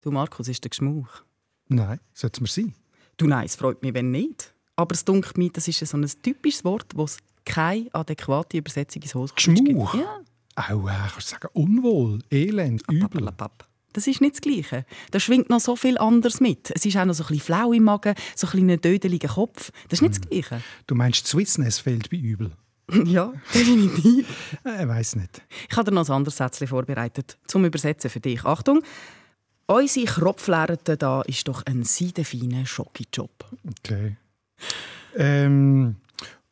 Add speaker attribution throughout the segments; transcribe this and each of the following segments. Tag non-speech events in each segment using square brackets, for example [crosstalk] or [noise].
Speaker 1: Du, Markus, ist der Geschmauch?
Speaker 2: Nein, sollte es mir sein.
Speaker 1: Du, nein, es freut mich, wenn nicht. Aber es dunkelt mir, das ist so ein typisches Wort, wo es keine adäquate Übersetzung ins Hochdeutsch
Speaker 2: Geschmauch?
Speaker 1: gibt. Ja.
Speaker 2: Auch, äh, kannst du sagen, unwohl, elend, übel.
Speaker 1: Das ist nicht das Gleiche. Da schwingt noch so viel anderes mit. Es ist auch noch so ein bisschen flau im Magen, so ein bisschen dödeliger Kopf. Das ist nicht das Gleiche.
Speaker 2: Du meinst, Swissness fehlt bei übel? [laughs]
Speaker 1: ja, definitiv. [laughs]
Speaker 2: Äh, Ich weiß nicht.
Speaker 1: Ich habe dir noch ein anderes Sätzchen vorbereitet zum Übersetzen für dich. Achtung! Unsere Kropflärte da ist doch ein seidenfeiner Schokijob.
Speaker 2: Okay. Ähm,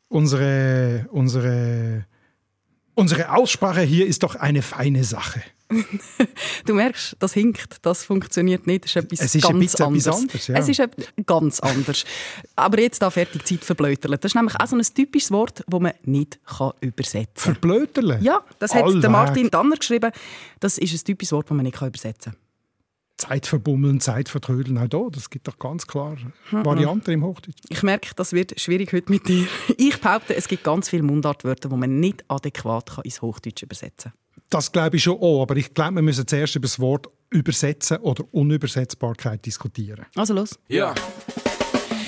Speaker 2: unsere, unsere, unsere Aussprache hier ist doch eine feine Sache. [laughs]
Speaker 1: Du merkst, das hinkt, das funktioniert nicht. Das ist etwas
Speaker 2: Es ist
Speaker 1: ganz
Speaker 2: ein bisschen
Speaker 1: anderes.
Speaker 2: etwas anderes, ja.
Speaker 1: Es ist etwas ganz anders. Aber jetzt da fertig Zeit verblöterlen. Das ist nämlich auch so ein typisches Wort, das man nicht kann übersetzen kann.
Speaker 2: Verblöterle?
Speaker 1: Ja, das hat
Speaker 2: Allweg.
Speaker 1: Martin Danner geschrieben. Das ist ein typisches Wort, das man nicht kann übersetzen kann.
Speaker 2: Zeit verbummeln, Zeit vertrödeln, auch da. Das gibt doch ganz klar Varianten im Hochdeutsch.
Speaker 1: Ich merke, das wird schwierig heute mit dir. Ich behaupte, es gibt ganz viele Mundartwörter, die man nicht adäquat kann ins Hochdeutsch übersetzen kann.
Speaker 2: Das glaube ich schon auch, aber ich glaube, wir müssen zuerst über das Wort Übersetzen oder Unübersetzbarkeit diskutieren.
Speaker 1: Also los.
Speaker 3: Ja.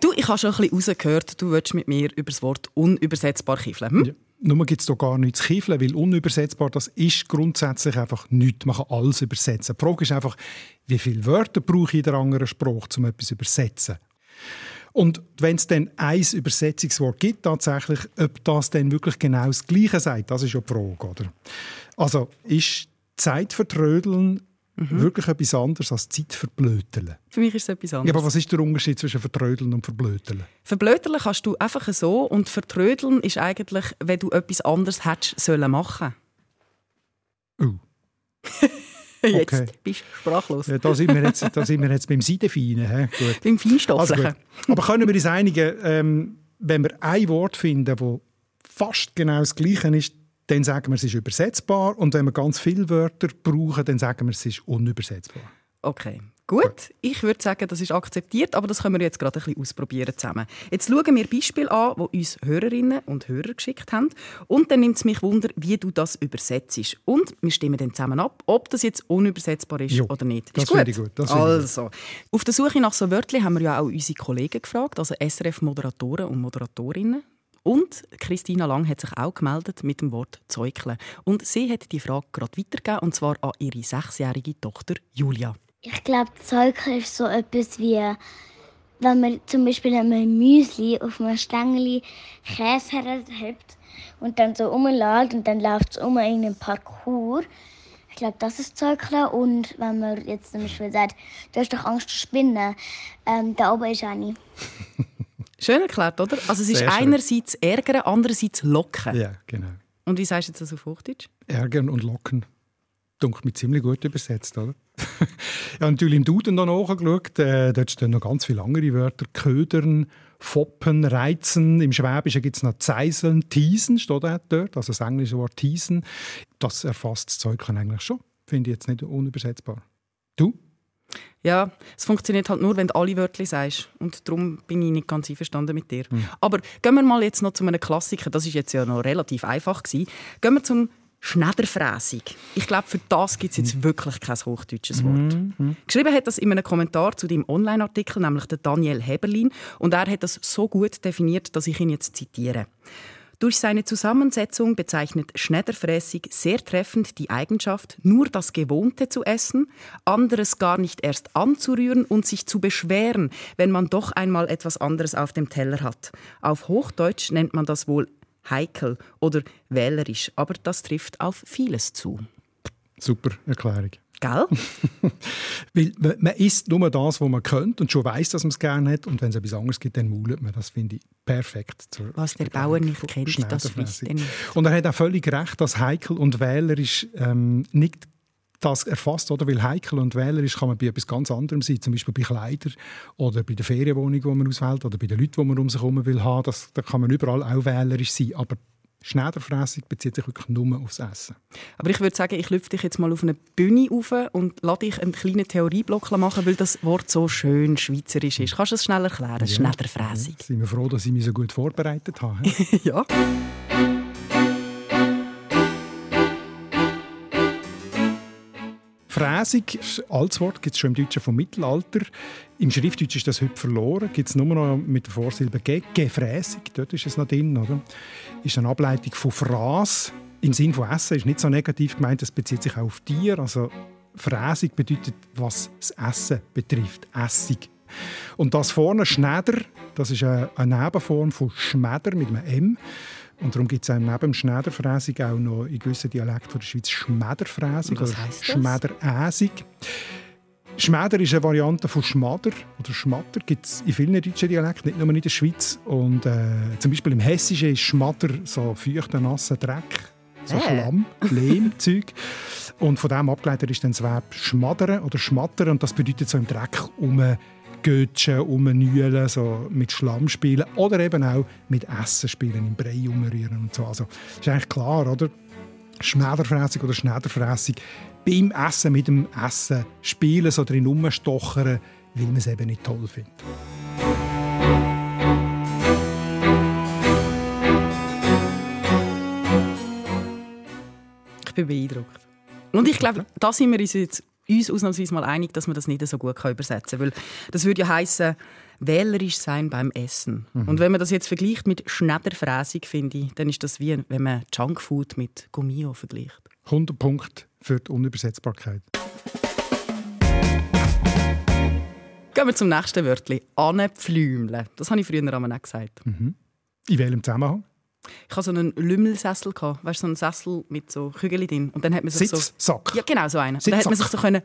Speaker 1: Du, ich habe schon ein bisschen rausgehört, du willst mit mir über das Wort unübersetzbar kiffeln. Hm?
Speaker 2: Ja. Nur gibt es da gar nichts zu kiefeln, weil unübersetzbar, das ist grundsätzlich einfach nichts. Man kann alles übersetzen. Die Frage ist einfach, wie viele Wörter brauche ich in der anderen Sprache, um etwas zu übersetzen? Und wenn es dann ein Übersetzungswort gibt, tatsächlich, ob das dann wirklich genau das Gleiche sagt, das ist ja die Frage, oder? Also, ist Zeit vertrödeln wirklich etwas anderes als Zeit verblöteln?
Speaker 1: Für mich ist es etwas
Speaker 2: Ja,
Speaker 1: anderes.
Speaker 2: aber was ist der Unterschied zwischen vertrödeln und verblöteln?
Speaker 1: Verblödeln kannst du einfach so und vertrödeln ist eigentlich, wenn du etwas anderes hättest sollen machen.
Speaker 2: Oh. [laughs]
Speaker 1: Jetzt
Speaker 2: Okay.
Speaker 1: bist du sprachlos.
Speaker 2: Ja, da, sind wir jetzt, da sind wir jetzt beim? Gut.
Speaker 1: Beim
Speaker 2: Also
Speaker 1: Feinstofflichen.
Speaker 2: gut. Aber können wir uns einigen, ähm, wenn wir ein Wort finden, das fast genau das Gleiche ist, dann sagen wir, es ist übersetzbar. Und wenn wir ganz viele Wörter brauchen, dann sagen wir, es ist unübersetzbar.
Speaker 1: Okay, gut. Ich würde sagen, das ist akzeptiert, aber das können wir jetzt gerade ein bisschen ausprobieren zusammen. Jetzt schauen wir Beispiele an, die uns Hörerinnen und Hörer geschickt haben. Und dann nimmt es mich Wunder, wie du das übersetzt. Und wir stimmen dann zusammen ab, ob das jetzt unübersetzbar ist
Speaker 2: Jo,
Speaker 1: oder nicht.
Speaker 2: das
Speaker 1: ist gut?
Speaker 2: finde ich gut, das
Speaker 1: also, auf der Suche nach so Wörtchen haben wir ja auch unsere Kollegen gefragt, also SRF-Moderatoren und Moderatorinnen. Und Christina Lang hat sich auch gemeldet mit dem Wort Zeugle. Und sie hat die Frage gerade weitergegeben, und zwar an ihre sechsjährige Tochter Julia.
Speaker 4: Ich glaube, Zeugen ist so etwas wie, wenn man zum Beispiel ein Müsli auf einem Stängel Käse herhebt und dann so rumläuft und dann läuft es um in einem Parcours. Ich glaube, das ist Zeugen. Und wenn man jetzt zum Beispiel sagt, du hast doch Angst zu spinnen, ähm, da oben ist eine. [laughs]
Speaker 1: Schön erklärt, oder? Also es ist
Speaker 2: Sehr schön.
Speaker 1: einerseits ärgern, andererseits locken.
Speaker 2: Ja, genau.
Speaker 1: Und wie sagst du das auf Hochdeutsch?
Speaker 2: Ärgern und locken. Dunkel mir ziemlich gut übersetzt, oder? [laughs] ja, natürlich im Duden noch nachgeschaut. Äh, dort stehen noch ganz viele andere Wörter. Ködern, foppen, reizen. Im Schwäbischen gibt es noch zeiseln, teasen, steht auch dort. Also das englische Wort teasen. Das erfasst das Zeug eigentlich schon. Finde ich jetzt nicht unübersetzbar. Du?
Speaker 1: Ja, es funktioniert halt nur, wenn du alle Wörter sagst. Und darum bin ich nicht ganz einverstanden mit dir. Aber gehen wir mal jetzt noch zu einem Klassiker. Das ist jetzt ja noch relativ einfach. Gewesen. Gehen wir zum Schneiderfräsig. Ich glaube, für das gibt es jetzt wirklich kein hochdeutsches Wort. Geschrieben hat das in einem Kommentar zu dem Online-Artikel, nämlich der Daniel Heberlin. Und er hat das so gut definiert, dass ich ihn jetzt zitiere. Durch seine Zusammensetzung bezeichnet Schneiderfräsig sehr treffend die Eigenschaft, nur das Gewohnte zu essen, anderes gar nicht erst anzurühren und sich zu beschweren, wenn man doch einmal etwas anderes auf dem Teller hat. Auf Hochdeutsch nennt man das wohl heikel oder wählerisch, aber das trifft auf vieles zu.
Speaker 2: Super Erklärung.
Speaker 1: Gell? [laughs]
Speaker 2: Weil man- isst nur das, was man könnte und schon weiß, dass man es gerne hat. Und wenn es etwas anderes gibt, dann maulet man. Das finde ich perfekt. zur
Speaker 1: Was der Bauer nicht kennt, das er nicht.
Speaker 2: Und er hat auch völlig recht, dass heikel und wählerisch ähm, nicht das erfasst, oder? Weil heikel und wählerisch kann man bei etwas ganz anderem sein, zum Beispiel bei Kleidern oder bei der Ferienwohnung, die man auswählt oder bei den Leuten, die man um sich herum will haben. Das, da kann man überall auch wählerisch sein, aber Schneiderfräsung bezieht sich wirklich nur aufs Essen.
Speaker 1: Aber ich würde sagen, ich lüpfe dich jetzt mal auf eine Bühne auf und lasse dich einen kleinen Theorieblock machen, weil das Wort so schön schweizerisch ist. Kannst du es schnell erklären? Ja, Schneiderfräsung.
Speaker 2: Ja, sind wir froh, dass ich mich so gut vorbereitet habe. [laughs]
Speaker 1: ja.
Speaker 2: Fräsig, als Wort gibt es schon im Deutschen vom Mittelalter. Im Schriftdeutsch ist das heute verloren. Gibt es nur noch mit der Vorsilbe «ge», «gefräsig», dort ist es noch drin. Oder? Ist eine Ableitung von «Fras». Im Sinn von Essen ist nicht so negativ gemeint, es bezieht sich auch auf Tier. Also Fräsig bedeutet, was das Essen betrifft, Essig. Und das vorne Schneider, das ist eine Nebenform von Schmeder mit einem M. Und darum gibt es neben dem Schneiderfräsig auch noch in gewissen Dialekten der Schweiz Schmederfräsig
Speaker 1: oder
Speaker 2: Schmederäsig. Schmeder ist eine Variante von Schmader oder Schmatter. Gibt es in vielen deutschen Dialekten, nicht nur in der Schweiz. Und äh, zum Beispiel im Hessischen ist Schmatter so feuchter, nasser Dreck, so äh. Schlamm, Lehm, Zeug. Und von dem abgeleitet ist dann das Verb schmadern oder schmattern. Und das bedeutet so im Dreck um Götschen, rumnühlen, so mit Schlamm spielen oder eben auch mit Essen spielen, im Brei umrühren und so. Also ist eigentlich klar, oder? Schneiderfräsig oder Schneiderfräsig beim Essen mit dem Essen spielen, so drin rumstochern, weil man es eben nicht toll findet.
Speaker 1: Ich bin beeindruckt. Und ich glaube, da sind wir uns jetzt uns ausnahmsweise mal einig, dass man das nicht so gut übersetzen kann. Weil das würde ja heißen wählerisch sein beim Essen. Mhm. Und wenn man das jetzt vergleicht mit Schneiderfräsig, finde ich, dann ist das wie wenn man Junkfood mit Gummio vergleicht.
Speaker 2: 100 Punkte für die Unübersetzbarkeit.
Speaker 1: Gehen wir zum nächsten Wörtchen. Anpflümle. Das habe ich früher auch gesagt.
Speaker 2: Mhm. In welchem Zusammenhang?
Speaker 1: Ich hatte so einen Lümmelsessel, weißt du, so einen Sessel mit so Kügeln drin. Und dann hat man sich
Speaker 2: Sitzsack?
Speaker 1: So, ja, genau so einen. Dann hat man sich so können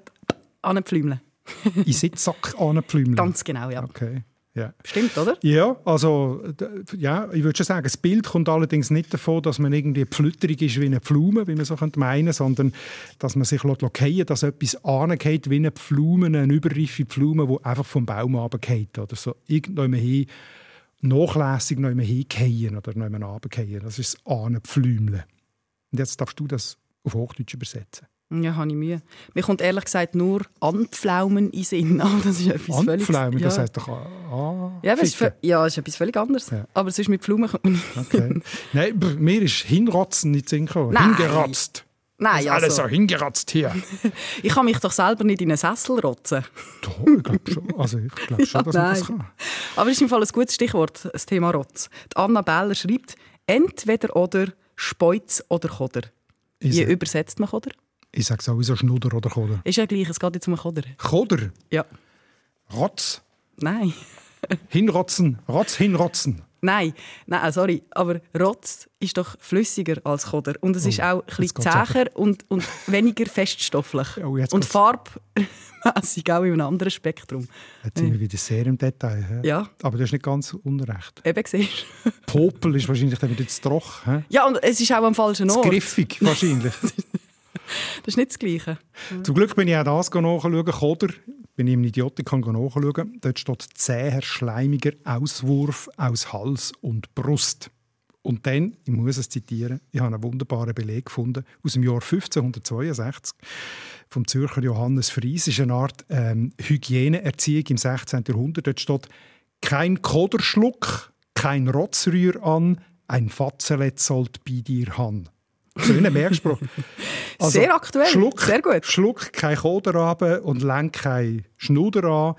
Speaker 1: anpflümeln. [laughs]
Speaker 2: In Sitzsack anpflümeln?
Speaker 1: Ganz genau, ja.
Speaker 2: Okay. Ja.
Speaker 1: Stimmt, oder?
Speaker 2: Ja, also ja, ich würde schon sagen, das Bild kommt allerdings nicht davon, dass man irgendwie pflütterig ist wie eine Pflume, wie man so meinen könnte, sondern dass man sich fallen dass etwas angeht wie eine Pflume, eine überreife Pflume, die einfach vom Baum runtergeht oder so irgendwann hin nachlässig noch immer hingehen oder noch immer runtergehen. Das ist das Ahnenpflümle. Und jetzt darfst du das auf Hochdeutsch übersetzen.
Speaker 1: Ja, habe ich Mühe. Mir kommt ehrlich gesagt nur Anpflaumen in Sinn. [laughs] Aber das ist etwas völlig...
Speaker 2: Anpflaumen, ja. das heißt doch ah,
Speaker 1: ja, das ist, ja, ist etwas völlig anderes. Ja. Aber sonst mit Pflaumen kommt man nicht
Speaker 2: okay. [laughs] Nein, mir ist Hinrotzen nicht Sinn gekommen. Hingeratzt.
Speaker 1: Nein,
Speaker 2: also, alles so hingeratzt hier. [laughs]
Speaker 1: ich kann mich doch selber nicht in einen Sessel rotzen.
Speaker 2: Doch, ich glaube schon. Also ich glaube [laughs] schon, ja, dass man das kann.
Speaker 1: Aber es ist im Fall ein gutes Stichwort, das Thema Rotz. Die Anna Beller schreibt, entweder oder, Speuz oder Koder. Wie ich übersetzt man Koder?
Speaker 2: Ich sage sowieso Schnuder oder Koder.
Speaker 1: Ist ja gleich, es geht jetzt um Koder.
Speaker 2: Koder?
Speaker 1: Ja.
Speaker 2: Rotz?
Speaker 1: Nein. [laughs]
Speaker 2: hinrotzen, Rotz hinrotzen.
Speaker 1: Nein, nein, sorry, aber Rotz ist doch flüssiger als Koder und es oh, ist auch ein bisschen zäher und, und [laughs] weniger feststofflich. Oh, und farbmässig auch in einem anderen Spektrum.
Speaker 2: Jetzt sind wir wieder sehr im Detail.
Speaker 1: He? Ja.
Speaker 2: Aber das ist nicht ganz unrecht.
Speaker 1: Eben, siehst [laughs]
Speaker 2: Popel ist wahrscheinlich dann wieder zu trocken.
Speaker 1: Ja, und es ist auch am falschen Ort.
Speaker 2: Griffig [laughs] wahrscheinlich.
Speaker 1: das ist nicht das Gleiche.
Speaker 2: Zum Glück bin ich auch das nachschauen, Koder wenn ich im Idiotikon nachschaue, dort steht zäher, schleimiger Auswurf aus Hals und Brust. Und dann, ich muss es zitieren, ich habe einen wunderbaren Beleg gefunden aus dem Jahr 1562 vom Zürcher Johannes Fries. ist eine Art ähm, Hygieneerziehung im 16. Jahrhundert. Dort steht «Kein Koderschluck, kein Rotzrühr an, ein Fatzelet sollt bei dir han». Ein Merkspruch. [laughs]
Speaker 1: Also, Sehr aktuell.
Speaker 2: Schluck,
Speaker 1: Sehr gut.
Speaker 2: Schluck kein Koder runter und lenk kein Schnuder an.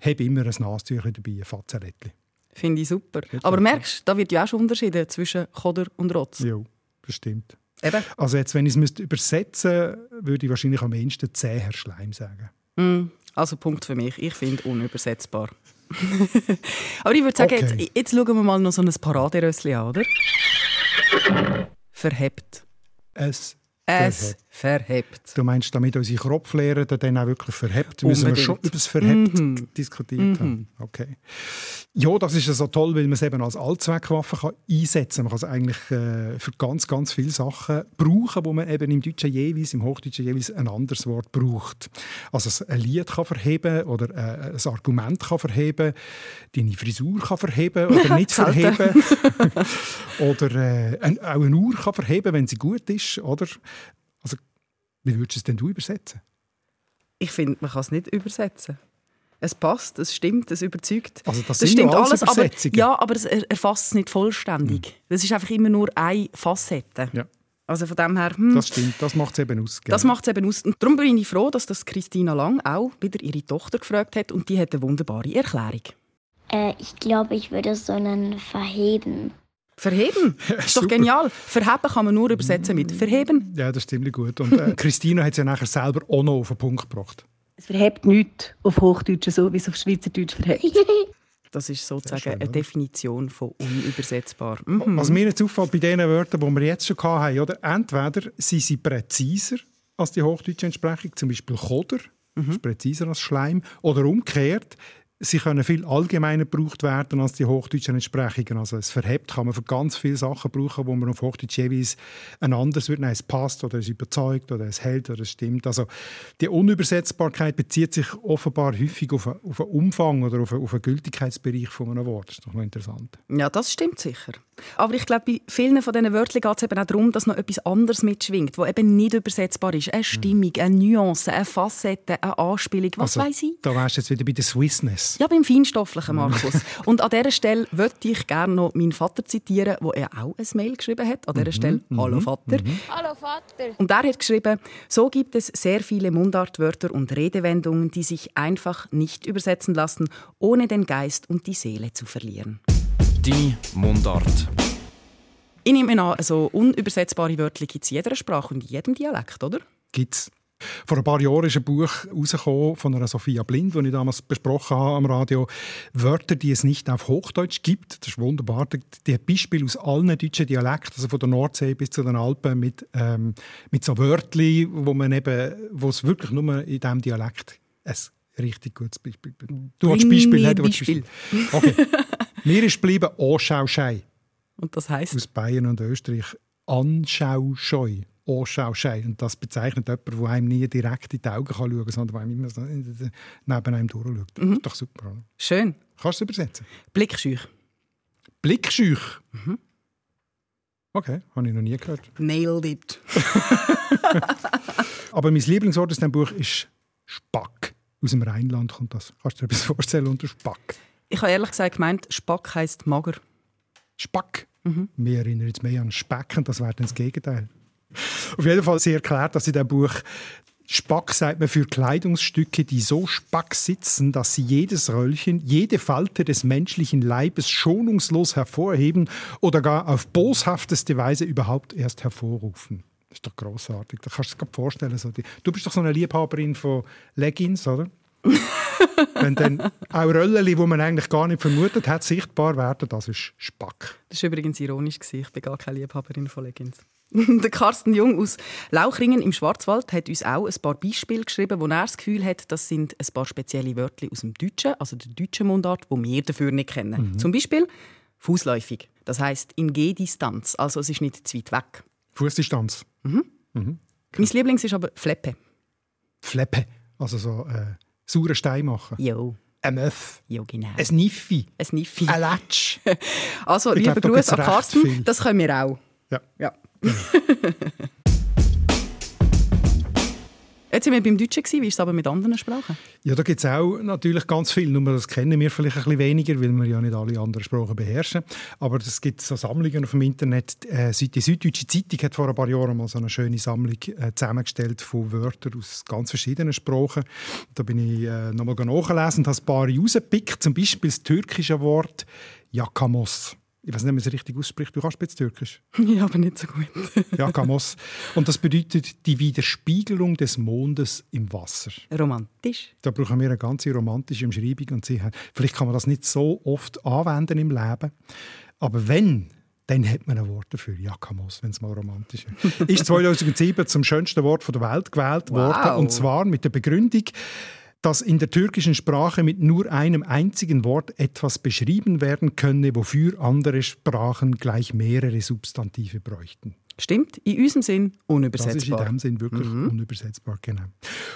Speaker 2: Hab immer ein Nasentücher dabei, ein Fazzerettchen.
Speaker 1: Finde ich super. Aber merkst du, da wird ja auch schon unterschieden zwischen Koder und Rotz.
Speaker 2: Ja, das stimmt.
Speaker 1: Eben.
Speaker 2: Also jetzt, wenn ich es übersetzen müsste, würde ich wahrscheinlich am ehesten zäher Schleim sagen.
Speaker 1: Mm, also Punkt für mich. Ich finde unübersetzbar. [laughs] Aber ich würde sagen, okay. jetzt, jetzt schauen wir mal noch so ein Paraderössli an, oder? Verhebt.
Speaker 2: Es
Speaker 1: es verhebt.
Speaker 2: Du meinst, damit unsere Kropflehrer dann auch wirklich verhebt, müssen wir schon über das Verhebt mhm. diskutiert mhm. haben. Okay. Ja, das ist ja so toll, weil man es eben als Allzweckwaffe kann einsetzen kann. Man kann es eigentlich äh, für ganz, ganz viele Sachen brauchen, wo man eben im Deutschen jeweils, im Hochdeutschen jeweils ein anderes Wort braucht. Also ein Lied kann verheben oder äh, ein Argument kann verheben, deine Frisur kann verheben oder [laughs] nicht verheben. [laughs] oder äh, ein, auch eine Uhr kann verheben, wenn sie gut ist. Oder? Wie würdest du es denn du übersetzen?
Speaker 1: Ich finde, man kann es nicht übersetzen. Es passt, es stimmt, es überzeugt.
Speaker 2: Also das, das stimmt alles,
Speaker 1: aber, ja, aber es erfasst es nicht vollständig. Mhm. Das ist einfach immer nur eine Facette. Ja. Also von dem her,
Speaker 2: hm, das stimmt, das macht es eben aus.
Speaker 1: Genau. Das macht es eben aus. Und darum bin ich froh, dass das Christina Lang auch wieder ihre Tochter gefragt hat und die hat eine wunderbare Erklärung.
Speaker 4: Äh, ich glaube, ich würde so einen verheben.
Speaker 1: Verheben? [laughs] Ja, ist doch genial. Verheben kann man nur übersetzen mit verheben.
Speaker 2: Ja, das stimmt gut. Und äh, [laughs] Christina hat es ja nachher selber auch noch auf den Punkt gebracht.
Speaker 5: Es verhebt nichts auf Hochdeutsch so, wie es auf Schweizerdeutsch verhebt. [laughs]
Speaker 1: Das ist sozusagen schön, eine Definition von unübersetzbar. Mhm.
Speaker 2: Was mir jetzt auffällt bei den Wörtern, die wir jetzt schon hatten, oder? entweder sind sie präziser als die hochdeutsche Entsprechung, zum Beispiel Koder, mhm. ist präziser als Schleim, oder umgekehrt, sie können viel allgemeiner gebraucht werden als die hochdeutschen Entsprechungen. Also es verhebt kann man für ganz viele Sachen brauchen, wo man auf Hochdeutsch jeweils ein anderes wird. Nein, es passt oder es überzeugt oder es hält oder es stimmt. Also die Unübersetzbarkeit bezieht sich offenbar häufig auf, auf einen Umfang oder auf einen, auf einen Gültigkeitsbereich von einem Wort. Das ist doch noch interessant.
Speaker 1: Ja, das stimmt sicher. Aber ich glaube, bei vielen von diesen Wörtern geht es eben auch darum, dass noch etwas anderes mitschwingt, was eben nicht übersetzbar ist. Eine Stimmung, eine Nuance, eine Facette, eine Anspielung, was also, weiß ich.
Speaker 2: Da wärst du jetzt wieder bei der Swissness.
Speaker 1: Ja, beim Feinstofflichen, Markus. und an dieser Stelle möchte ich gerne noch meinen Vater zitieren, wo er auch ein Mail geschrieben hat. An dieser mhm. Stelle, mhm. hallo Vater. Mhm.
Speaker 6: Hallo Vater.
Speaker 1: Und er hat geschrieben, so gibt es sehr viele Mundartwörter und Redewendungen, die sich einfach nicht übersetzen lassen, ohne den Geist und die Seele zu verlieren.
Speaker 3: Die Mundart.
Speaker 1: Ich nehme an, so unübersetzbare Wörter gibt es in jeder Sprache und in jedem Dialekt, oder?
Speaker 2: Gibt's. Vor ein paar Jahren ist ein Buch herausgekommen von einer Sophia Blind, das ich damals besprochen habe am Radio. Wörter, die es nicht auf Hochdeutsch gibt. Das ist wunderbar. Die hat Beispiele aus allen deutschen Dialekten, also von der Nordsee bis zu den Alpen, mit, ähm, mit so Wörtern, wo man eben, wo es wirklich nur in diesem Dialekt ein richtig gutes Beispiel gibt. Du hast Beispiel,
Speaker 1: hey, du Beispiel.
Speaker 2: Beispiel. Okay. Mir ist geblieben Anschauschei.
Speaker 1: Und das heißt?
Speaker 2: Aus Bayern und Österreich. Anschauscheu. Anschauschein. Und das bezeichnet jemanden, der einem nie direkt in die Augen schauen kann, sondern der einem immer so neben einem durchschaut. Mhm. Das ist doch super. Oder?
Speaker 1: Schön.
Speaker 2: Kannst du es übersetzen?
Speaker 1: Blickschüch.
Speaker 2: Blickschüch? Mhm. Okay, habe ich noch nie gehört.
Speaker 1: Nailed it. [laughs]
Speaker 2: Aber mein Lieblingswort aus diesem Buch ist Spack. Aus dem Rheinland kommt das. Kannst du dir etwas [laughs] vorstellen unter Spack?
Speaker 1: Ich habe ehrlich gesagt gemeint, Spack heisst mager.
Speaker 2: Spack? Mhm. Mir erinnert jetzt mehr an Speck und das wäre dann das Gegenteil. Auf jeden Fall, sie erklärt das in dem Buch. Spack sagt man für Kleidungsstücke, die so spack sitzen, dass sie jedes Röllchen, jede Falte des menschlichen Leibes schonungslos hervorheben oder gar auf boshafteste Weise überhaupt erst hervorrufen. Das ist doch großartig. Da kannst du dir vorstellen. So die, du bist doch so eine Liebhaberin von Leggings, oder? [laughs] Wenn dann auch Röllchen, die man eigentlich gar nicht vermutet hat, sichtbar werden, das ist Spack.
Speaker 1: Das war übrigens ironisch. Ich bin gar keine Liebhaberin von Leggings. [laughs] Der Carsten Jung aus Lauchringen im Schwarzwald hat uns auch ein paar Beispiele geschrieben, wo er das Gefühl hat, das sind ein paar spezielle Wörter aus dem Deutschen, also der deutschen Mundart, wo wir dafür nicht kennen. Mhm. Zum Beispiel fußläufig. Das heißt in Gehdistanz, also es ist nicht zu weit weg.
Speaker 2: Fußdistanz.
Speaker 1: Mhm. Mhm. Mein Lieblings ist aber Fleppe.
Speaker 2: Fleppe, also so äh, sauren Stein machen.
Speaker 1: Jo.
Speaker 2: Ein Möff.
Speaker 1: Ja, genau.
Speaker 2: Ein Niffi.
Speaker 1: Ein Niffi.
Speaker 2: Ein Latsch. [laughs]
Speaker 1: also, ich lieber Gruß an Carsten, das können wir auch.
Speaker 2: Ja.
Speaker 1: ja. [laughs] Jetzt sind wir beim Deutschen, wie ist es aber mit anderen Sprachen?
Speaker 2: Ja, da gibt es auch natürlich ganz viel, nur das kennen wir vielleicht ein bisschen weniger, weil wir ja nicht alle anderen Sprachen beherrschen. Aber es gibt so Sammlungen auf dem Internet. Äh, die Süddeutsche Zeitung hat vor ein paar Jahren mal so eine schöne Sammlung äh, zusammengestellt von Wörtern aus ganz verschiedenen Sprachen. Da bin ich äh, nochmal nachgelesen und habe ein paar rausgepickt, zum Beispiel das türkische Wort Yakamos ich weiß nicht, wie man es richtig ausspricht. Du kannst bisschen Türkisch. [laughs]
Speaker 1: Ja, aber nicht so gut.
Speaker 2: ja, Kamos. Und das bedeutet die Widerspiegelung des Mondes im Wasser.
Speaker 1: Romantisch.
Speaker 2: Da brauchen wir eine ganze romantische Umschreibung. Und sie vielleicht kann man das nicht so oft anwenden im Leben. Aber wenn dann hat man ein Wort dafür. Jakamos, wenn es mal romantisch ist. ist [laughs] 2007 zum schönsten Wort der Welt gewählt
Speaker 1: Wow.
Speaker 2: worden. Und zwar mit der Begründung, dass in der türkischen Sprache mit nur einem einzigen Wort etwas beschrieben werden könne, wofür andere Sprachen gleich mehrere Substantive bräuchten.
Speaker 1: Stimmt, in unserem Sinn
Speaker 2: Das ist in
Speaker 1: unübersetzbar.
Speaker 2: dem Sinn wirklich
Speaker 1: Mhm.
Speaker 2: unübersetzbar, genau.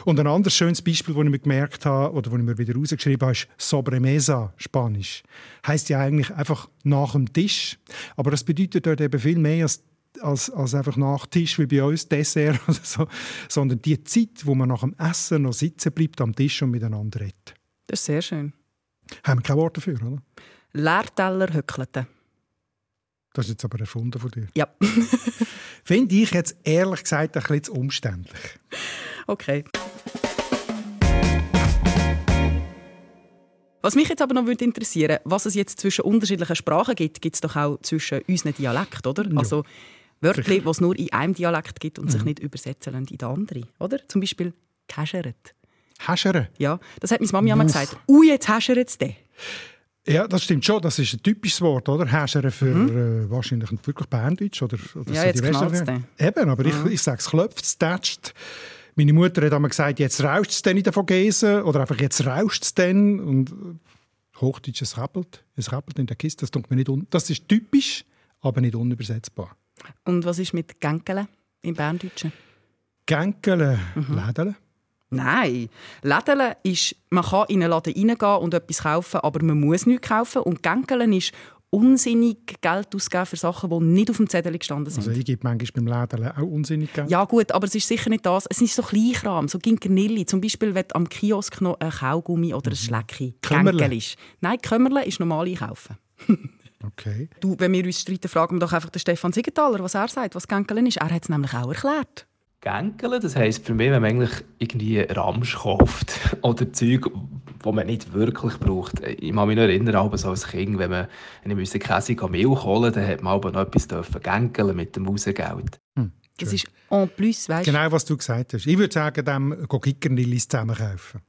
Speaker 2: Und ein anderes schönes Beispiel, das ich mir gemerkt habe oder das ich mir wieder rausgeschrieben habe, ist Sobremesa, Spanisch. Heißt ja eigentlich einfach nach dem Tisch, aber das bedeutet dort eben viel mehr als als, als einfach nach Tisch wie bei uns Dessert [laughs] oder so, sondern die Zeit, wo man nach dem Essen noch sitzen bleibt am Tisch und miteinander redet.
Speaker 1: Das ist sehr schön.
Speaker 2: Haben wir kein Wort dafür, oder?
Speaker 1: Leerteller höckelten.
Speaker 2: Das ist jetzt aber erfunden von dir.
Speaker 1: Ja, [laughs]
Speaker 2: Finde ich jetzt ehrlich gesagt ein bisschen zu umständlich.
Speaker 1: okay. Was mich jetzt aber noch würde interessieren, was es jetzt zwischen unterschiedlichen Sprachen gibt, gibt es doch auch zwischen unseren Dialekten, oder? Also Wörter, die es nur in einem Dialekt gibt und sich nicht übersetzen lassen in den anderen, oder? Zum Beispiel «käscheret».
Speaker 2: Häschere.
Speaker 1: Ja, das hat meine Mami einmal gesagt. «Ui, jetzt häscheret es den».
Speaker 2: Ja, das stimmt schon. Das ist ein typisches Wort, oder? Häschere für äh, wahrscheinlich wirklich Berndeutsch oder, oder
Speaker 1: Mhm. Ja, jetzt knallt's
Speaker 2: Western- Eben, aber ich, ich sage es klopft, es tätscht. Meine Mutter hat einmal gesagt, jetzt rauscht es denn in der Vogesen oder einfach jetzt rauscht es denn und äh, Hochdeutsch, es rappelt, es rappelt in der Kiste. Das, tut mir nicht un das ist typisch, aber nicht unübersetzbar.
Speaker 1: Und was ist mit «gänkele» im Berndeutschen?
Speaker 2: Gänkele,
Speaker 1: Mhm.
Speaker 2: Lädele.
Speaker 1: Nein, Lädeln ist, man kann in einen Laden reingehen und etwas kaufen, aber man muss nichts kaufen. Und Gänkeln ist unsinnig Geld ausgeben für Sachen, die nicht auf dem Zettel gestanden sind.
Speaker 2: Also ich gebe manchmal beim Lädele auch unsinnig Geld.
Speaker 1: ja gut, aber es ist sicher nicht das. Es ist so Kleinkram, so Ginkernilli. Zum Beispiel, wenn am Kiosk noch ein Kaugummi oder ein Schlecki
Speaker 2: Kömmerle.
Speaker 1: Gänkel ist. Nein, Kömmerle ist normal einkaufen. [laughs]
Speaker 2: Okay.
Speaker 1: Du, wenn wir uns streiten, fragen wir doch einfach den Stefan Siegenthaler, was er sagt, was Gänkeln ist. Er hat es nämlich auch erklärt.
Speaker 6: Gänkeln, das heisst für mich, wenn man eigentlich irgendwie Ramsch kauft [laughs] oder Zeug, wo man nicht wirklich braucht. Ich kann mich noch erinnern, aber so als Kind, wenn man wenn ich Käse und Milch holen dann hat man aber noch etwas dürfen gänkeln mit dem Rausgeld.
Speaker 1: Das ist en plus, weißt du?
Speaker 2: Genau, was du gesagt hast. Ich würde sagen, dem Gikernillis zusammen kaufen.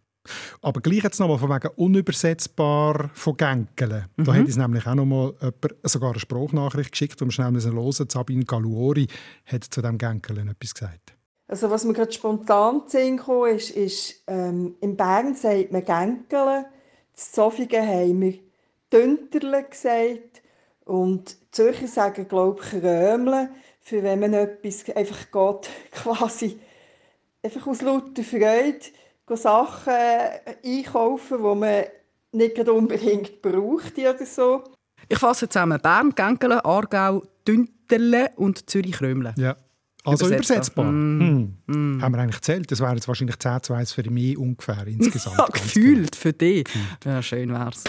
Speaker 2: Aber gleich jetzt nochmal von wegen unübersetzbar von Gänkelen.
Speaker 1: Mhm.
Speaker 2: Da hat uns nämlich auch nochmal jemand sogar eine Sprachnachricht geschickt, um schnell zu hören. Sabine Galuori hat zu dem Gänkelen etwas gesagt.
Speaker 7: Also was mir gerade spontan zu ist, ist ähm, in Bern sagt man Gänkele, in Zofingen haben wir Dünterle gesagt und die Zürcher sagen, glaube ich, Krömle, für wenn man etwas einfach geht, [laughs] quasi einfach aus lauter Freude Sachen äh, einkaufen, die man nicht unbedingt braucht oder so.
Speaker 1: Ich fasse zusammen. Bern, Gänkelen, Aargau, Dünterle und Zürich, Krömle.
Speaker 2: Ja. Also
Speaker 1: Übersetzbar.
Speaker 2: übersetzbar.
Speaker 1: Mm.
Speaker 2: Hm. Haben wir eigentlich gezählt? Das wäre jetzt wahrscheinlich 10 zu 1 für mich ungefähr insgesamt. [laughs]
Speaker 1: Ja, gefühlt für dich. Ja, schön wär's.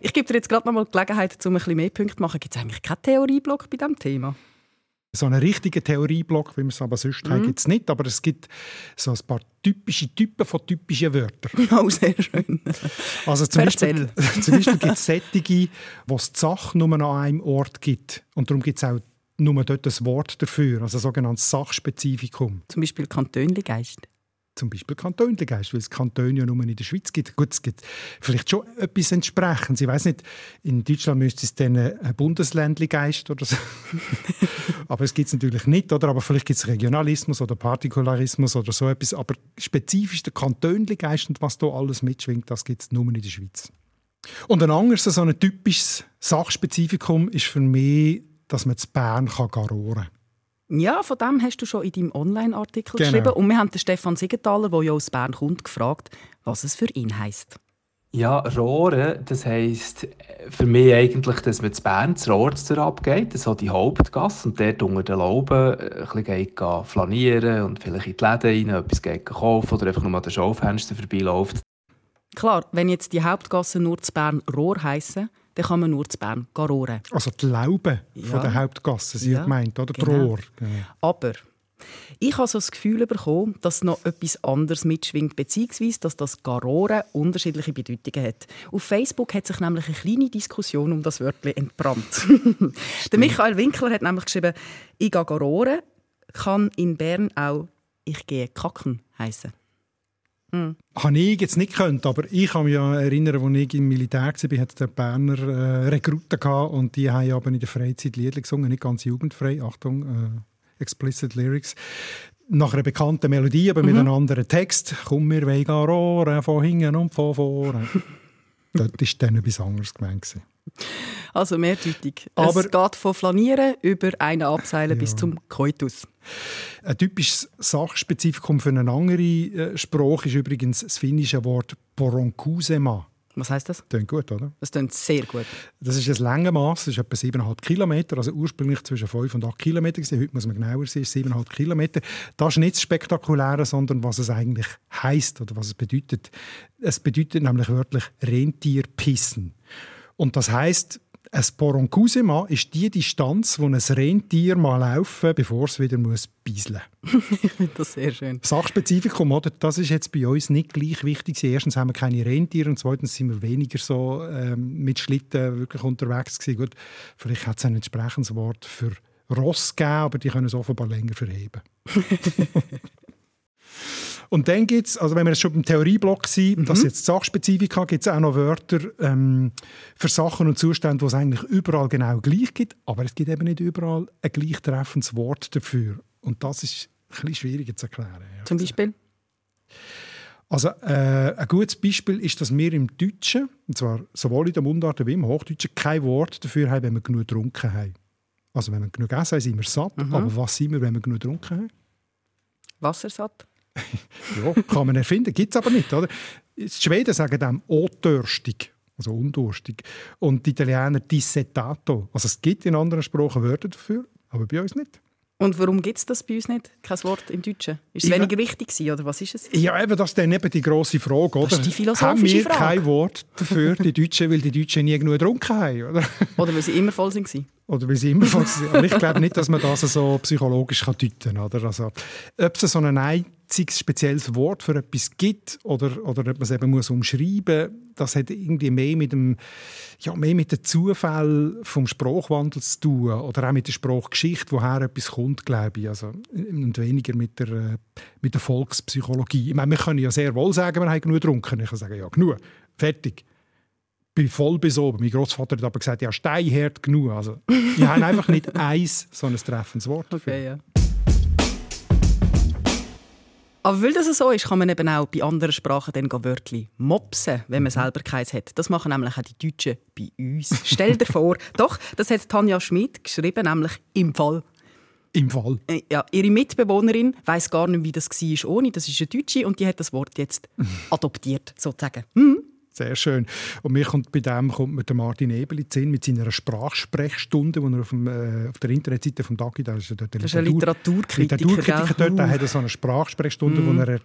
Speaker 1: Ich gebe dir jetzt gerade noch mal die Gelegenheit, um ein bisschen mehr Punkte zu machen. Gibt es eigentlich keinen Theorieblock bei diesem Thema?
Speaker 2: So einen richtigen Theorieblock, wie wir es aber sonst
Speaker 1: Mhm.
Speaker 2: haben, gibt es nicht. Aber es gibt so ein paar typische Typen von typischen Wörtern. [laughs]
Speaker 1: Oh, sehr schön.
Speaker 2: Also zum
Speaker 1: Erzähl.
Speaker 2: Beispiel, [laughs] zum Beispiel gibt es solche, wo es die Sache nur an einem Ort gibt. Und darum gibt es auch nur dort ein Wort dafür, also ein sogenanntes Sachspezifikum.
Speaker 1: Zum Beispiel Kantönligeist.
Speaker 2: Zum Beispiel Kantönligeist, weil es Kantone ja nur in der Schweiz gibt. Gut, es gibt vielleicht schon etwas entsprechendes. Ich weiß nicht, in Deutschland müsste es dann ein Bundesländligeist oder so. [laughs] aber es gibt es natürlich nicht, oder? Aber vielleicht gibt es Regionalismus oder Partikularismus oder so etwas. Aber spezifisch der Kantönligeist und was da alles mitschwingt, das gibt es nur in der Schweiz. Und ein anderes, so ein typisches Sachspezifikum ist für mich, dass man zu Bern kann garoren kann.
Speaker 1: Ja, von dem hast du schon in deinem Online-Artikel
Speaker 2: Genau.
Speaker 1: geschrieben. Und wir haben den Stefan Siegenthaler, der ja aus Bern kommt, gefragt, was es für ihn heisst.
Speaker 6: Ja, Rohren, das heisst äh, für mich eigentlich, dass man zu Bern zur Ortstür abgeht, so die Hauptgasse, und dort unter den Lauben äh, ein bisschen flanieren und vielleicht in die Läden rein, etwas geht kaufen oder einfach nur an den Schaufenstern vorbeiläuft.
Speaker 1: Klar, wenn jetzt die Hauptgassen nur zu Bern Rohr heissen, dann kann man nur zu Bern garoren.
Speaker 2: Also die Lauben
Speaker 1: Ja.
Speaker 2: von der Hauptgasse sind
Speaker 1: Ja,
Speaker 2: gemeint, oder?
Speaker 1: Genau.
Speaker 2: Rohr. Genau.
Speaker 1: Aber ich habe so das Gefühl bekommen, dass noch etwas anderes mitschwingt, beziehungsweise dass das Garoren unterschiedliche Bedeutungen hat. Auf Facebook hat sich nämlich eine kleine Diskussion um das Wörtchen entbrannt. [laughs] Der Michael Winkler hat nämlich geschrieben, «Ich gehe garoren» kann in Bern auch «Ich gehe kacken» heißen.
Speaker 2: Hm. Habe ich jetzt nicht gekannt, aber ich kann mich ja erinnern, als ich im Militär war, hatte der Berner äh, Rekruten und die haben aber in der Freizeit Lieder gesungen, nicht ganz jugendfrei, Achtung, äh, explicit Lyrics nach einer bekannten Melodie, aber mhm. mit einem anderen Text. Komm, wir wollen rohren, von hinten und von vorne. [laughs] Dort war dann etwas anderes gemeint. [laughs]
Speaker 1: Also mehrdeutig. Aber es geht von Flanieren über einen Abseilen ja. bis zum Koitus.
Speaker 2: Ein typisches Sachspezifikum für einen anderen äh, Spruch ist übrigens das finnische Wort Poronkusema.
Speaker 1: Was heißt das?
Speaker 2: Klingt gut, oder?
Speaker 1: Das klingt sehr gut.
Speaker 2: Das ist ein Längenmaß, das ist etwa 7,5 Kilometer, also ursprünglich zwischen 5 und 8 Kilometer. Heute muss man genauer sein, 7,5 Kilometer. Das ist nicht das Spektakuläre, sondern was es eigentlich heißt oder was es bedeutet. Es bedeutet nämlich wörtlich Rentierpissen. Und das heißt, ein Poronkusema ist die Distanz, wo ein Rentier mal laufen muss, bevor es wieder muss beiseln
Speaker 1: muss. ich [laughs] finde das sehr schön.
Speaker 2: Sachspezifikum, oder? das ist jetzt bei uns nicht gleich wichtig. Erstens haben wir keine Rentiere und zweitens sind wir weniger so ähm, mit Schlitten wirklich unterwegs gewesen. Gut, vielleicht hat es ein entsprechendes Wort für Ross gegeben, aber die können es offenbar länger verheben. [laughs] Und dann gibt es, also wenn wir jetzt schon beim Theorieblock sind, mhm. das jetzt Sachspezifika, gibt es auch noch Wörter ähm, für Sachen und Zustände, wo es eigentlich überall genau gleich gibt, aber es gibt eben nicht überall ein gleich treffendes Wort dafür. Und das ist ein bisschen schwieriger zu erklären.
Speaker 1: Zum Beispiel?
Speaker 2: Also äh, ein gutes Beispiel ist, dass wir im Deutschen, und zwar sowohl in der Mundart wie im Hochdeutschen, kein Wort dafür haben, wenn wir genug getrunken haben. Also wenn wir genug essen haben, sind wir satt. Mhm. Aber was sind wir, wenn wir genug getrunken haben?
Speaker 1: Wassersatt. [laughs]
Speaker 2: ja, kann man erfinden, gibt es aber nicht. Oder? Die Schweden sagen dem «otörstig», also undurstig. Und die Italiener «dissetato». Also es gibt in anderen Sprachen Wörter dafür, aber bei uns nicht.
Speaker 1: Und warum gibt es das bei uns nicht? Kein Wort im Deutschen? Ist es ja. weniger wichtig gewesen, oder was ist es?
Speaker 2: Ja, eben, das ist dann eben die grosse Frage. Oder?
Speaker 1: Das ist die philosophische
Speaker 2: haben wir kein Wort dafür, die Deutschen, weil die Deutschen nie genug getrunken haben? Oder, [laughs]
Speaker 1: oder weil sie immer voll waren?
Speaker 2: Oder weil sie immer voll sind. Aber ich glaube nicht, dass man das so psychologisch deuten kann. Oder? Also, ob es so eine einziges spezielles Wort für etwas gibt oder, oder ob man es eben muss umschreiben muss, das hat irgendwie mehr mit dem ja, mehr mit Zufällen vom Sprachwandel zu tun oder auch mit der Sprachgeschichte, woher etwas kommt, glaube ich. Also, und weniger mit der, mit der Volkspsychologie. Ich meine, wir können ja sehr wohl sagen, wir haben genug getrunken. Ich kann sagen, ja, genug, fertig. Bin voll besoben. Mein Großvater hat aber gesagt, ja, steinhart genug. Also, wir haben einfach nicht [laughs] eins so ein treffendes Wort dafür.
Speaker 1: Okay, ja. Aber weil das so ist, kann man eben auch bei anderen Sprachen dann Wörter mopsen, wenn man mhm. selber keins hat. Das machen nämlich auch die Deutschen bei uns. Stell dir vor, [laughs] doch, das hat Tanja Schmidt geschrieben, nämlich im Fall.
Speaker 2: Im Fall?
Speaker 1: Äh, ja, ihre Mitbewohnerin weiß gar nicht, wie das war ohne. Das ist eine Deutsche und die hat das Wort jetzt [laughs] adoptiert, sozusagen. Mhm.
Speaker 2: Sehr schön. Und mir kommt bei dem kommt mir der Martin Ebeli in mit seiner Sprachsprechstunde, die er auf, dem, äh, auf der Internetseite vom Dagi, da ist
Speaker 1: der das Literaturkritiker.
Speaker 2: Literaturkritiker dort, der hat so eine Sprachsprechstunde, mm. wo er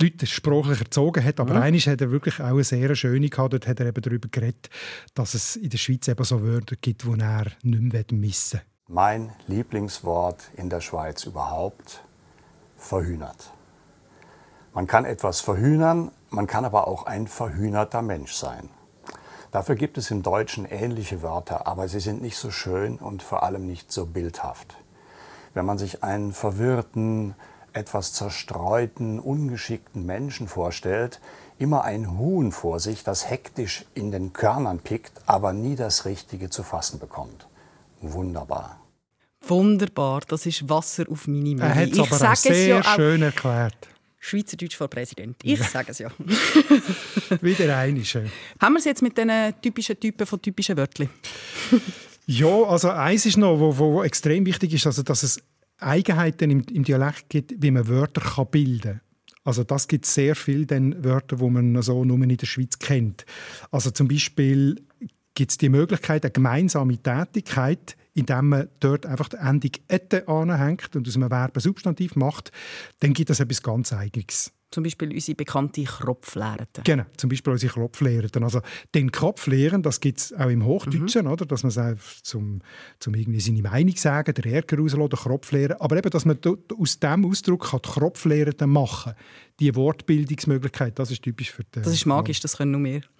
Speaker 2: die Leute sprachlich erzogen hat. Aber mm. eines hat er wirklich auch eine sehr schöne gehabt. Dort hat er eben darüber geredet, dass es in der Schweiz eben so Wörter gibt, die er nicht mehr missen will.
Speaker 8: Mein Lieblingswort in der Schweiz überhaupt, verhühnert. Man kann etwas verhühnern, man kann aber auch ein verhühnerter Mensch sein. Dafür gibt es im Deutschen ähnliche Wörter, aber sie sind nicht so schön und vor allem nicht so bildhaft. Wenn man sich einen verwirrten, etwas zerstreuten, ungeschickten Menschen vorstellt, immer ein Huhn vor sich, das hektisch in den Körnern pickt, aber nie das Richtige zu fassen bekommt. Wunderbar.
Speaker 1: Wunderbar, das ist Wasser auf meine Mühle.
Speaker 2: Er hat es aber sehr ja schön erklärt.
Speaker 1: Schweizerdeutsch vor Präsident. Ich sage es ja. [laughs]
Speaker 2: Wieder einische.
Speaker 1: Haben wir es jetzt mit diesen typischen Typen von typischen Wörtern?
Speaker 2: ja, also eins ist noch, wo, wo extrem wichtig ist, also dass es Eigenheiten im, im Dialekt gibt, wie man Wörter kann bilden kann. Also das gibt sehr viele Wörter, die man so nur in der Schweiz kennt. Also zum Beispiel gibt es die Möglichkeit, eine gemeinsame Tätigkeit indem man dort einfach die Endung «ette» anhängt und aus einem Verb ein Substantiv macht, dann gibt es etwas ganz Eigenes.
Speaker 1: Zum Beispiel unsere bekannte Kropflehrte.
Speaker 2: Genau, zum Beispiel unsere Kropflehrte. Also den Kopflehren, das gibt es auch im Hochdeutschen, mhm. oder? dass man sagt, zum, zum irgendwie seine Meinung sagen, der Ärger rauslassen, der Kropflehren. Aber eben, dass man aus diesem Ausdruck kann die machen Die Wortbildungsmöglichkeit, das ist typisch für
Speaker 1: den... Das ist magisch, das können nur wir. [laughs]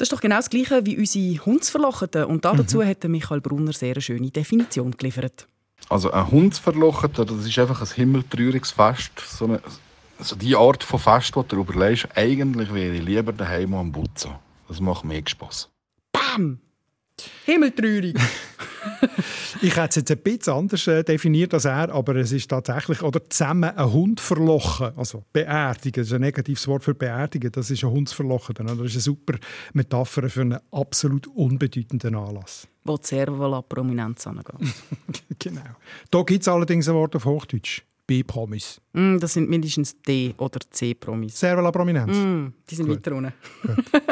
Speaker 1: Das ist doch genau das Gleiche wie unsere Hundsverlocheten. Und dazu mhm. hat Michael Brunner sehr eine schöne Definition geliefert.
Speaker 9: Also ein Hundsverlocheter, das ist einfach ein himmeltrüriges Fest. So eine, Also die Art von Fest, die du überlegst, eigentlich wäre ich lieber daheim am Putzen. Das macht mehr Spass.
Speaker 1: Bam! Himmeltraurig! [laughs]
Speaker 2: ich hätte es jetzt ein bisschen anders äh, definiert als er, aber es ist tatsächlich, oder zusammen einen Hund verlochen, also beerdigen, das ist ein negatives Wort für beerdigen, das ist ein Hund verlochen. Das ist eine super Metapher für einen absolut unbedeutenden Anlass.
Speaker 1: Wo die Servola-Prominenz angeht. [laughs]
Speaker 2: genau. Da gibt es allerdings ein Wort auf Hochdeutsch. B-Promis.
Speaker 1: Mm, das sind mindestens D- oder C-Promis.
Speaker 2: Servola Prominenz.
Speaker 1: Mm, die sind Gut. weiter unten.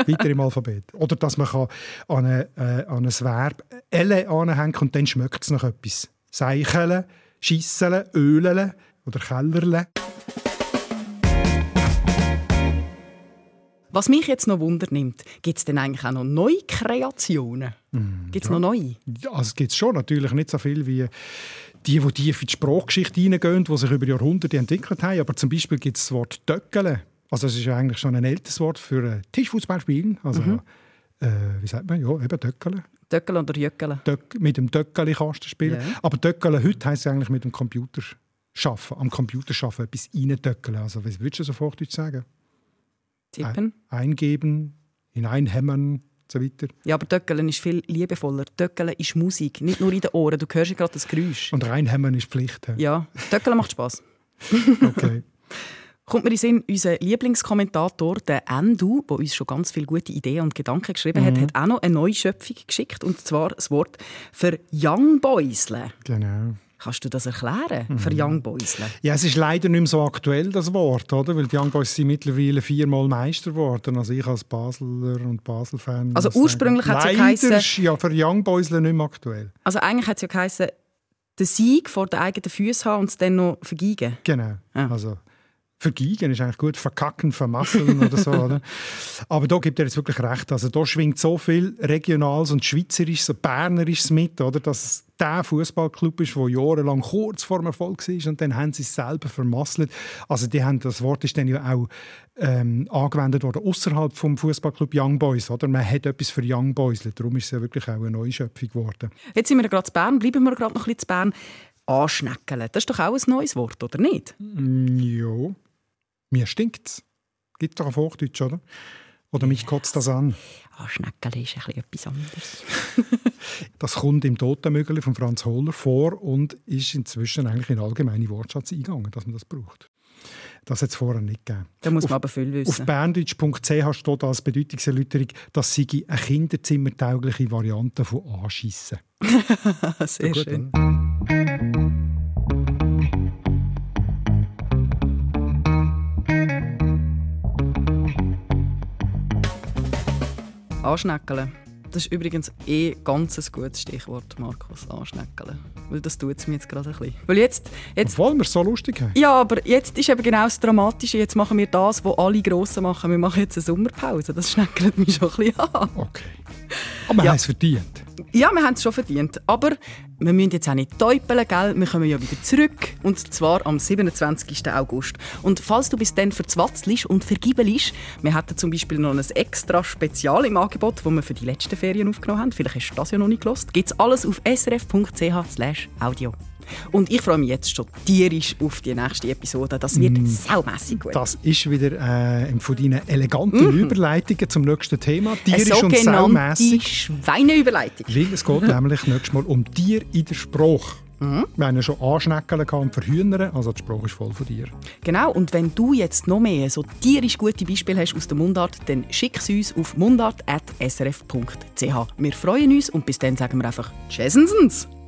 Speaker 2: weiter im Alphabet. [laughs] Oder dass man kann an, eine, äh, an ein Verb «elle» anhängen und dann schmeckt es nach etwas. Seicheln, Schisseln, Ölen oder Kellerle.
Speaker 1: Was mich jetzt noch wundernimmt, gibt es denn eigentlich auch noch neue Kreationen? Mm, gibt es ja. noch neue?
Speaker 2: Also es gibt schon, natürlich nicht so viel wie die, die tief in die Sprachgeschichte hineingehen, die sich über Jahrhunderte entwickelt haben. Aber zum Beispiel gibt es das Wort «Töckele». Also es ist ja eigentlich schon ein älteres Wort für Tischfußballspielen. Also, mhm. äh, wie sagt man? Ja, eben «Töckele».
Speaker 1: Töckele oder Jöckele?
Speaker 2: Töck, mit dem du spielen. Yeah. Aber Töckele heute heisst eigentlich mit dem Computer schaffen, am Computer schaffen, etwas reintöckeln. Also was würdest du so auf sagen?
Speaker 1: Tippen?
Speaker 2: eingeben, hineinhämmern, so weiter.
Speaker 1: Ja, aber Töckeln ist viel liebevoller. Töckeln ist Musik, nicht nur in den Ohren. Du hörst ja gerade das Geräusch.
Speaker 2: Und reinhämmern ist Pflicht.
Speaker 1: Ja, Töckeln macht Spass. [laughs]
Speaker 2: okay.
Speaker 1: Kommt mir in Sinn, unser Lieblingskommentator, der Endu, der uns schon ganz viele gute Ideen und Gedanken geschrieben mhm. hat, hat auch noch eine neue Schöpfung geschickt. Und zwar das Wort für Young Boysle.
Speaker 2: Genau.
Speaker 1: Kannst du das erklären mhm. für Young Boys?
Speaker 2: Ja, es ist leider nicht mehr so aktuell, das Wort, oder? Weil die Young Boys sind mittlerweile viermal Meister geworden. Also ich als Basler und Basel-Fan.
Speaker 1: Also ursprünglich hat es ja geheißen...
Speaker 2: ist ja für Young Boys nicht mehr aktuell.
Speaker 1: Also eigentlich hat es ja geheißen, den Sieg vor den eigenen Füßen haben und es dann noch vergeigen.
Speaker 2: Genau. Ja. Also Vergeigen ist eigentlich gut, verkacken, vermasseln oder so. Oder? [laughs] Aber da gibt er jetzt wirklich recht. Also da schwingt so viel Regionales und Schweizerisches, Bernerisches mit, oder? dass es der Fußballclub ist, der jahrelang kurz vor dem Erfolg war und dann haben sie es selber vermasselt. Also die haben, das Wort ist dann ja auch ähm, angewendet worden außerhalb vom Fußballclub Young Boys. Oder? Man hat etwas für Young Boys, darum ist es ja wirklich auch eine Neuschöpfung geworden.
Speaker 1: Jetzt sind wir gerade zu Bern, bleiben wir gerade noch ein bisschen zu Bern. Anschneckeln, das ist doch auch ein neues Wort, oder nicht?
Speaker 2: Mm, ja, mir stinkt's. Gibt es doch auf Hochdeutsch, oder? Oder mich kotzt das an?
Speaker 1: Ah, Schneckeli ist ein etwas anderes. [laughs]
Speaker 2: das kommt im Totenmögeli von Franz Hohler vor und ist inzwischen eigentlich in allgemeine Wortschatz eingegangen, dass man das braucht. Das hat es vorher nicht gegeben.
Speaker 1: Da muss man aber viel wissen.
Speaker 2: Auf berndeutsch.ch steht als Bedeutungserläuterung, dass sie eine kinderzimmertaugliche Variante von «Anschiessen». [laughs]
Speaker 1: Sehr gut, schön. Oder? Anschneckeln. Das ist übrigens eh ganz ein gutes Stichwort, Markus. Anschneckeln. Weil das tut es mir jetzt gerade ein bisschen. Weil jetzt, jetzt,
Speaker 2: Obwohl wir es so lustig haben.
Speaker 1: Ja, aber jetzt ist eben genau das Dramatische. Jetzt machen wir das, was alle Grossen machen. Wir machen jetzt eine Sommerpause. Das schneckelt mich schon ein bisschen an.
Speaker 2: Okay. Aber wir ja. haben es verdient.
Speaker 1: Ja, wir haben es schon verdient. Aber wir müssen jetzt auch nicht täupeln, gell? Wir kommen ja wieder zurück. Und zwar am 27. August. Und falls du bis dann verzwatzelst und vergibelst, wir hatten zum Beispiel noch ein extra Spezial im Angebot, das wir für die letzten Ferien aufgenommen haben. Vielleicht hast du das ja noch nicht gelost. Gibt es alles auf srf.ch/audio. Und ich freue mich jetzt schon tierisch auf die nächste Episode. Das wird mm, saumässig gut.
Speaker 2: Das ist wieder äh, von deinen eleganten mm. Überleitungen zum nächsten Thema. Tierisch und saumässig.
Speaker 1: Schweineüberleitung.
Speaker 2: Weil es geht nämlich nächstes Mal um Tier in der Sprache. Mhm. Wir haben ja schon Anschnecken und Verhühnern, also die Sprache ist voll von dir.
Speaker 1: Genau, und wenn du jetzt noch mehr so tierisch gute Beispiele hast aus der Mundart, dann schick es uns auf mundart.srf.ch. Wir freuen uns und bis dann sagen wir einfach Tschüssensens!